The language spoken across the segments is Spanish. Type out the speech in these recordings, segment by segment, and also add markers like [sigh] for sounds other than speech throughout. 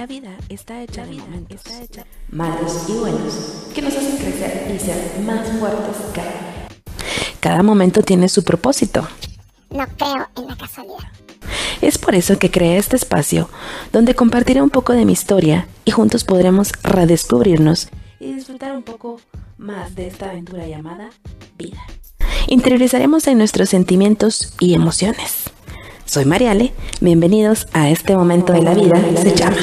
La vida está hecha de momentos, está hecha malos y buenos, que nos hacen crecer y ser más fuertes cada Cada momento tiene su propósito. No creo en la casualidad. Es por eso que creé este espacio, donde compartiré un poco de mi historia y juntos podremos redescubrirnos y disfrutar un poco más de esta aventura llamada vida. Interiorizaremos en nuestros sentimientos y emociones. Soy Mariale, bienvenidos a este momento de la vida, se llama.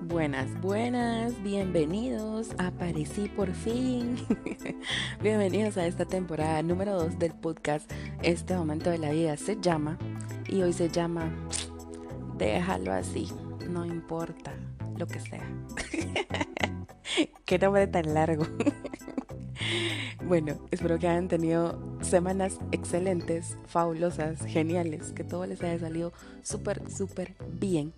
Buenas, buenas, bienvenidos, aparecí por fin. [laughs] bienvenidos a esta temporada número 2 del podcast Este momento de la vida. Se llama y hoy se llama Déjalo así, no importa lo que sea. [laughs] Qué nombre tan largo. [laughs] bueno, espero que hayan tenido semanas excelentes, fabulosas, geniales, que todo les haya salido súper, súper bien.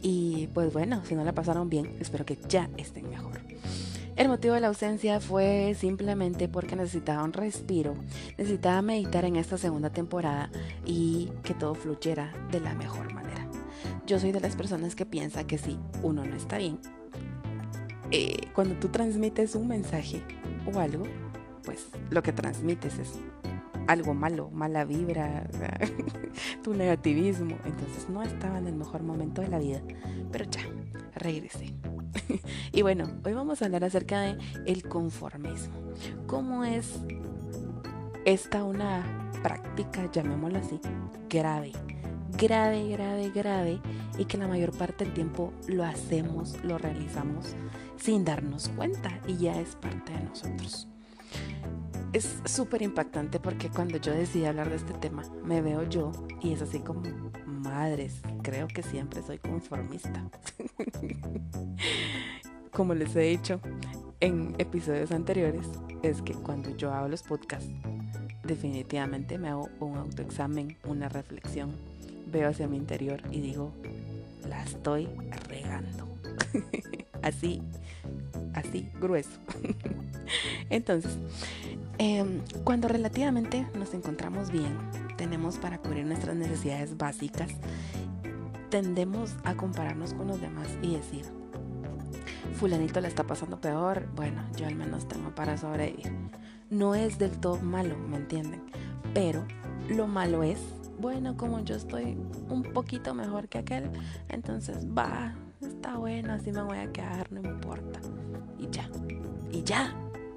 Y pues bueno, si no la pasaron bien, espero que ya estén mejor. El motivo de la ausencia fue simplemente porque necesitaba un respiro, necesitaba meditar en esta segunda temporada y que todo fluyera de la mejor manera. Yo soy de las personas que piensa que si uno no está bien, eh, cuando tú transmites un mensaje o algo, pues lo que transmites es algo malo, mala vibra, [laughs] tu negativismo. Entonces no estaba en el mejor momento de la vida, pero ya, regresé. [laughs] y bueno, hoy vamos a hablar acerca de el conformismo. ¿Cómo es esta una práctica, llamémoslo así, grave? Grave, grave, grave y que la mayor parte del tiempo lo hacemos, lo realizamos sin darnos cuenta y ya es parte de nosotros. Es súper impactante porque cuando yo decidí hablar de este tema, me veo yo y es así como, madres, creo que siempre soy conformista. [laughs] como les he dicho en episodios anteriores, es que cuando yo hago los podcasts, definitivamente me hago un autoexamen, una reflexión veo hacia mi interior y digo, la estoy regando. [laughs] así, así, grueso. [laughs] Entonces, em, cuando relativamente nos encontramos bien, tenemos para cubrir nuestras necesidades básicas, tendemos a compararnos con los demás y decir, fulanito le está pasando peor, bueno, yo al menos tengo para sobrevivir. No es del todo malo, ¿me entienden? Pero lo malo es bueno, como yo estoy un poquito mejor que aquel, entonces va, está bueno, así me voy a quedar, no importa. Y ya, y ya.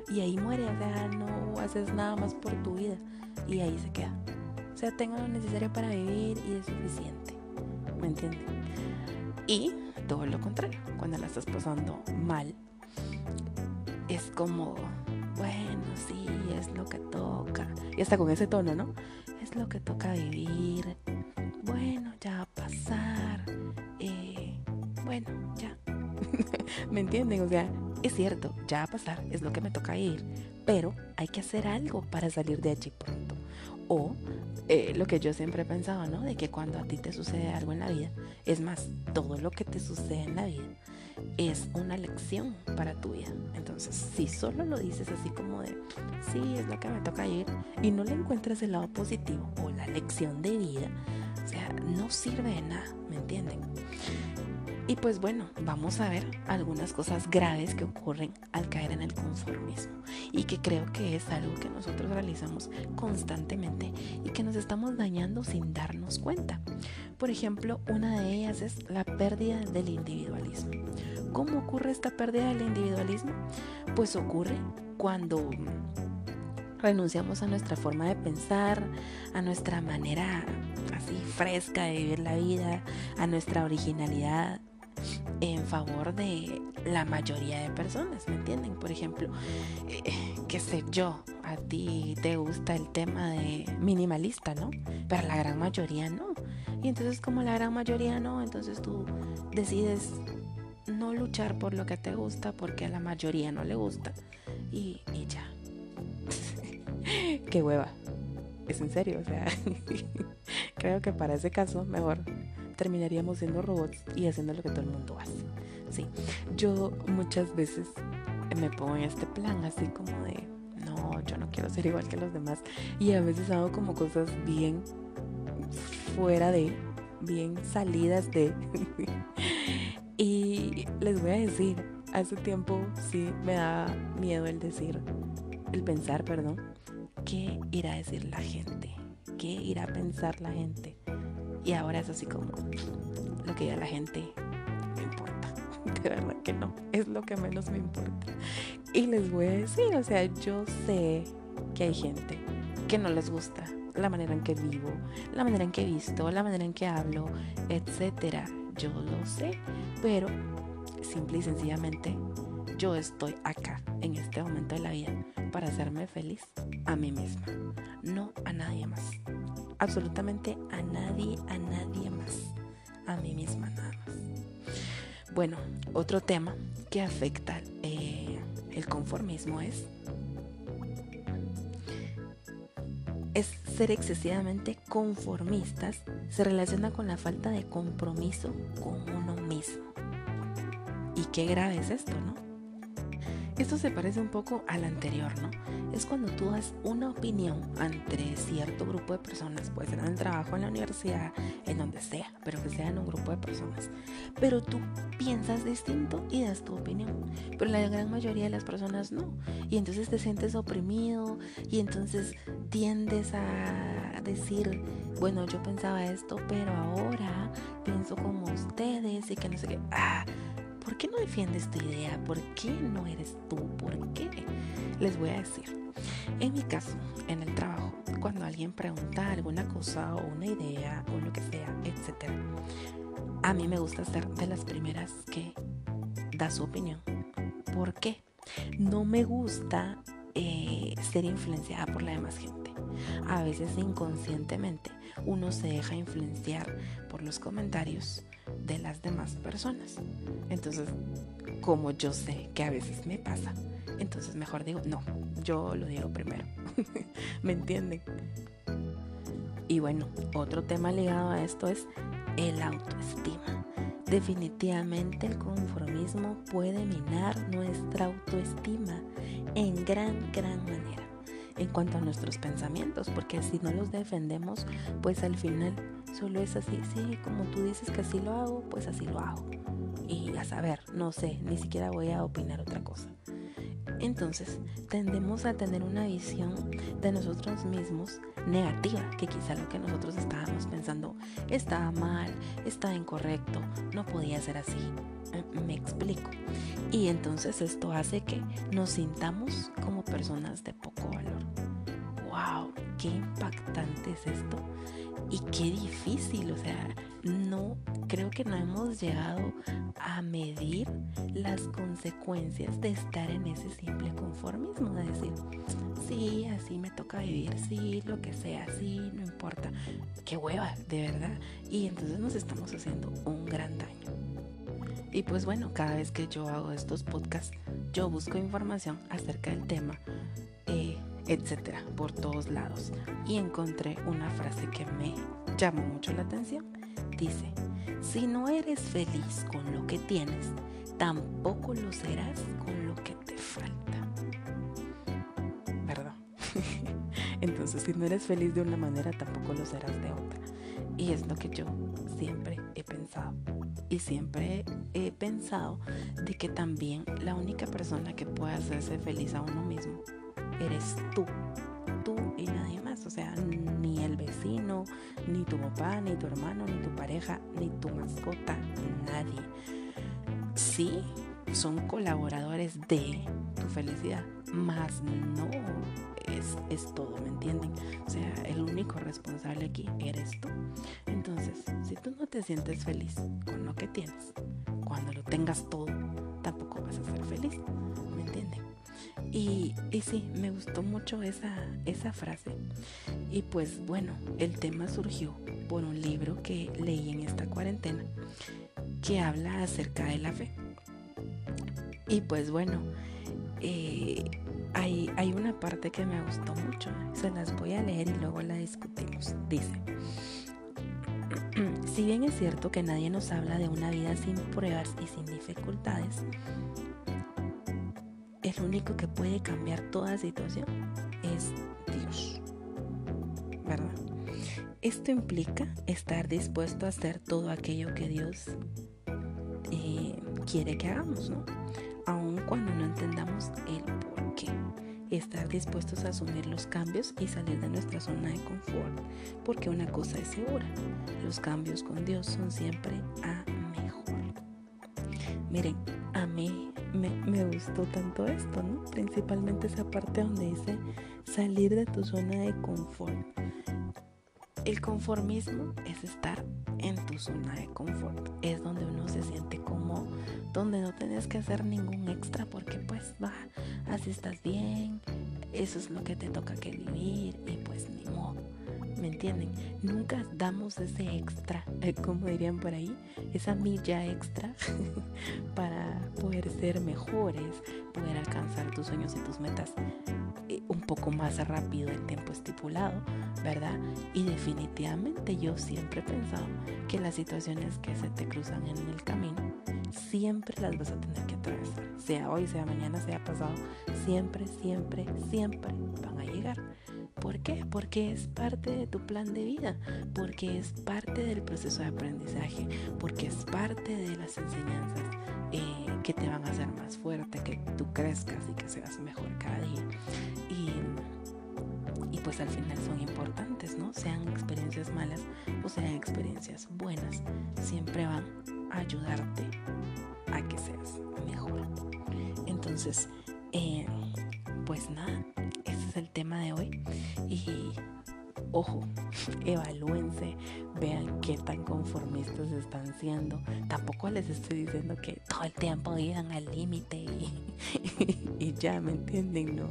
Y ahí muere, o sea, no haces nada más por tu vida. Y ahí se queda. O sea, tengo lo necesario para vivir y es suficiente. ¿Me entienden? Y todo lo contrario, cuando la estás pasando mal, es como, bueno, sí, es lo que toca. Y hasta con ese tono, ¿no? es lo que toca vivir. Bueno, ya va a pasar. Eh, bueno, ya. [laughs] ¿Me entienden? O sea, es cierto, ya va a pasar, es lo que me toca ir. Pero hay que hacer algo para salir de allí pronto. O eh, lo que yo siempre he pensado, ¿no? De que cuando a ti te sucede algo en la vida, es más, todo lo que te sucede en la vida es una lección para tu vida. Entonces, si solo lo dices así como de, sí, es lo que me toca ir, y no le encuentras el lado positivo o la lección de vida, o sea, no sirve de nada, ¿me entienden? Y pues bueno, vamos a ver algunas cosas graves que ocurren al caer en el conformismo y que creo que es algo que nosotros realizamos constantemente y que nos estamos dañando sin darnos cuenta. Por ejemplo, una de ellas es la pérdida del individualismo. ¿Cómo ocurre esta pérdida del individualismo? Pues ocurre cuando renunciamos a nuestra forma de pensar, a nuestra manera así fresca de vivir la vida, a nuestra originalidad en favor de la mayoría de personas, ¿me entienden? Por ejemplo, eh, qué sé yo, a ti te gusta el tema de minimalista, ¿no? Pero la gran mayoría no. Y entonces como la gran mayoría no, entonces tú decides no luchar por lo que te gusta porque a la mayoría no le gusta. Y, y ya. [laughs] Qué hueva. Es en serio, o sea, [laughs] creo que para ese caso mejor terminaríamos siendo robots y haciendo lo que todo el mundo hace. Sí, yo muchas veces me pongo en este plan así como de, no, yo no quiero ser igual que los demás. Y a veces hago como cosas bien fuera de, bien salidas de. [laughs] y les voy a decir, hace tiempo sí me da miedo el decir, el pensar, perdón, qué irá a decir la gente, qué irá a pensar la gente. Y ahora es así como lo que diga la gente me importa. [laughs] De verdad que no, es lo que menos me importa. Y les voy a decir, o sea, yo sé que hay gente que no les gusta la manera en que vivo, la manera en que visto, la manera en que hablo, etcétera. Yo lo sé, pero simple y sencillamente yo estoy acá en este momento de la vida para hacerme feliz a mí misma, no a nadie más. Absolutamente a nadie, a nadie más. A mí misma nada más. Bueno, otro tema que afecta eh, el conformismo es es ser excesivamente conformistas se relaciona con la falta de compromiso con uno mismo. Y qué grave es esto, ¿no? Esto se parece un poco al anterior, ¿no? Es cuando tú das una opinión ante cierto grupo de personas, puede ser en el trabajo, en la universidad, en donde sea, pero que sea en un grupo de personas. Pero tú piensas distinto y das tu opinión. Pero la gran mayoría de las personas no. Y entonces te sientes oprimido y entonces tiendes a decir, bueno, yo pensaba esto, pero ahora pienso como ustedes y que no sé qué. Ah, ¿Por qué no defiendes tu idea? ¿Por qué no eres tú? ¿Por qué? Les voy a decir. En mi caso, en el trabajo, cuando alguien pregunta alguna cosa o una idea o lo que sea, etc. A mí me gusta ser de las primeras que da su opinión. ¿Por qué? No me gusta eh, ser influenciada por la demás gente. A veces inconscientemente uno se deja influenciar por los comentarios de las demás personas. Entonces, como yo sé que a veces me pasa, entonces mejor digo, no, yo lo digo primero. [laughs] ¿Me entienden? Y bueno, otro tema ligado a esto es el autoestima. Definitivamente el conformismo puede minar nuestra autoestima en gran, gran manera en cuanto a nuestros pensamientos, porque si no los defendemos, pues al final solo es así, sí, como tú dices que así lo hago, pues así lo hago. Y a saber, no sé, ni siquiera voy a opinar otra cosa. Entonces, tendemos a tener una visión de nosotros mismos negativa, que quizá lo que nosotros estábamos pensando estaba mal, estaba incorrecto, no podía ser así. Me explico. Y entonces esto hace que nos sintamos como personas de poco valor. ¡Wow! ¡Qué impactante es esto! Y qué difícil, o sea, no creo que no hemos llegado a medir las consecuencias de estar en ese simple conformismo, de decir, sí, así me toca vivir, sí, lo que sea, sí, no importa. Qué hueva, de verdad. Y entonces nos estamos haciendo un gran daño. Y pues bueno, cada vez que yo hago estos podcasts, yo busco información acerca del tema, etcétera, por todos lados. Y encontré una frase que me llamó mucho la atención. Dice, si no eres feliz con lo que tienes, tampoco lo serás con lo que te falta. ¿Verdad? [laughs] Entonces, si no eres feliz de una manera, tampoco lo serás de otra. Y es lo que yo siempre he pensado. Y siempre he pensado de que también la única persona que puede hacerse feliz a uno mismo eres tú. Tú y nadie más. O sea, ni el vecino, ni tu papá, ni tu hermano, ni tu pareja, ni tu mascota, nadie. Sí, son colaboradores de tu felicidad, más no es, es todo, ¿me entienden? O sea, el único responsable aquí eres tú. Entonces, si tú no te sientes feliz con lo que tienes, cuando lo tengas todo, tampoco vas a ser feliz. Y, sí, me gustó mucho esa, esa frase. Y pues bueno, el tema surgió por un libro que leí en esta cuarentena que habla acerca de la fe. Y pues bueno, eh, hay, hay una parte que me gustó mucho. Se las voy a leer y luego la discutimos. Dice, [clears throat] si bien es cierto que nadie nos habla de una vida sin pruebas y sin dificultades, el único que puede cambiar toda situación es Dios. ¿Verdad? Esto implica estar dispuesto a hacer todo aquello que Dios eh, quiere que hagamos, ¿no? Aun cuando no entendamos el por qué. Estar dispuestos a asumir los cambios y salir de nuestra zona de confort, porque una cosa es segura, los cambios con Dios son siempre a mejor. Miren, a mí me, gustó tanto esto, ¿no? Principalmente esa parte donde dice salir de tu zona de confort. El conformismo es estar en tu zona de confort. Es donde uno se siente como, donde no tienes que hacer ningún extra porque pues va, así estás bien, eso es lo que te toca que vivir y pues ni modo. ¿Me entienden? Nunca damos ese extra, [laughs] eh, como dirían por ahí, esa milla extra [laughs] para poder ser mejores, poder alcanzar tus sueños y tus metas eh, un poco más rápido el tiempo estipulado, ¿verdad? Y definitivamente yo siempre he pensado que las situaciones que se te cruzan en el camino, siempre las vas a tener que atravesar. Sea hoy, sea mañana, sea pasado, siempre, siempre, siempre van a llegar. ¿Por qué? Porque es parte de tu plan de vida, porque es parte del proceso de aprendizaje, porque es parte de las enseñanzas eh, que te van a hacer más fuerte, que tú crezcas y que seas mejor cada día. Y, y pues al final son importantes, ¿no? Sean experiencias malas o sean experiencias buenas, siempre van ayudarte a que seas mejor. Entonces, eh, pues nada, ese es el tema de hoy. Y ojo, [laughs] evalúense, vean qué tan conformistas están siendo. Tampoco les estoy diciendo que todo el tiempo iban al límite [laughs] y, ya, ¿me entienden? No,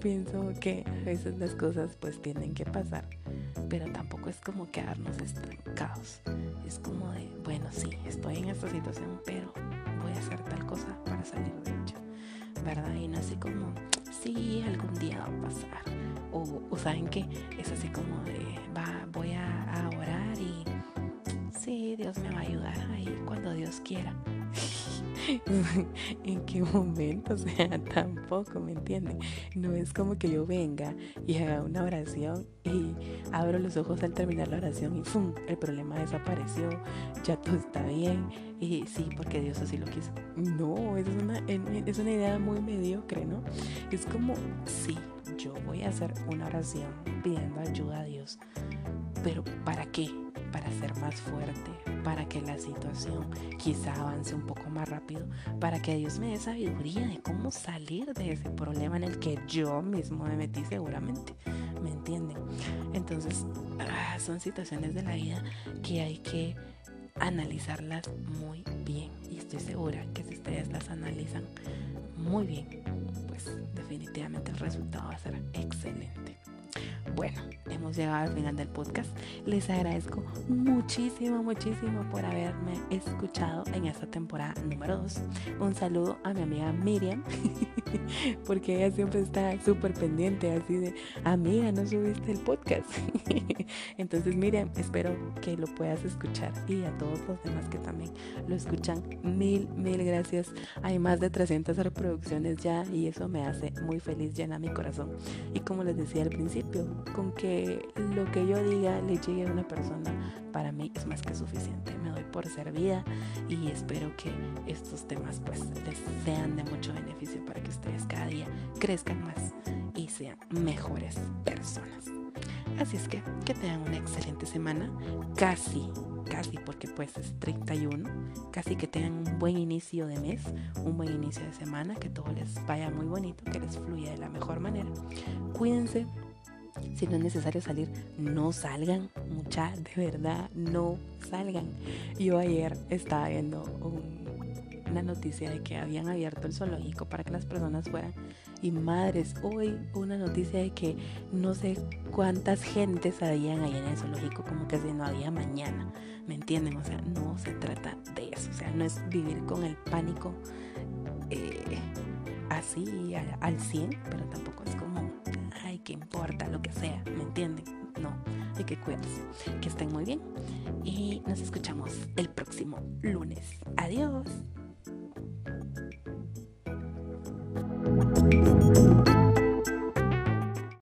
pienso que a veces las cosas pues tienen que pasar, pero tampoco es como quedarnos estancados. Es como de, bueno, sí, estoy en esta situación, pero voy a hacer tal cosa para salir de ella, ¿verdad? Y no así como, sí, algún día va a pasar. O, o saben que es así como de, va, voy a, a orar y sí, Dios me va a ayudar ahí cuando Dios quiera. [laughs] ¿En qué momento? [laughs] O sea, tampoco, ¿me entienden? No es como que yo venga y haga una oración y abro los ojos al terminar la oración y ¡pum! El problema desapareció, ya todo está bien y sí, porque Dios así lo quiso. No, es una, es una idea muy mediocre, ¿no? Es como, sí, yo voy a hacer una oración pidiendo ayuda a Dios, pero ¿para qué? Para ser más fuerte, para que la situación quizá avance un poco más rápido, para que Dios me dé sabiduría de cómo salir de ese problema en el que yo mismo me metí seguramente. ¿Me entienden? Entonces, ah, son situaciones de la vida que hay que analizarlas muy bien. Y estoy segura que si ustedes las analizan muy bien, pues definitivamente el resultado va a ser excelente. Bueno, hemos llegado al final del podcast. Les agradezco muchísimo, muchísimo por haberme escuchado en esta temporada número 2. Un saludo a mi amiga Miriam, [laughs] porque ella siempre está súper pendiente, así de, amiga, no subiste el podcast. [laughs] Entonces, Miriam, espero que lo puedas escuchar y a todos los demás que también lo escuchan, mil, mil gracias. Hay más de 300 reproducciones ya y eso me hace muy feliz, llena mi corazón. Y como les decía al principio, con que lo que yo diga le llegue a una persona, para mí es más que suficiente. Me doy por servida y espero que estos temas pues les sean de mucho beneficio para que ustedes cada día crezcan más y sean mejores personas. Así es que que tengan una excelente semana, casi, casi porque pues es 31, casi que tengan un buen inicio de mes, un buen inicio de semana, que todo les vaya muy bonito, que les fluya de la mejor manera. Cuídense, si no es necesario salir, no salgan, mucha, de verdad, no salgan. Yo ayer estaba viendo una noticia de que habían abierto el zoológico para que las personas fueran. Y madres, hoy una noticia de que no sé cuántas gentes habían ahí en el zoológico, como que si no había mañana. ¿Me entienden? O sea, no se trata de eso. O sea, no es vivir con el pánico eh, así al, al 100, pero tampoco es que importa lo que sea, ¿me entienden? No, hay que cuidarse. Que estén muy bien y nos escuchamos el próximo lunes. Adiós.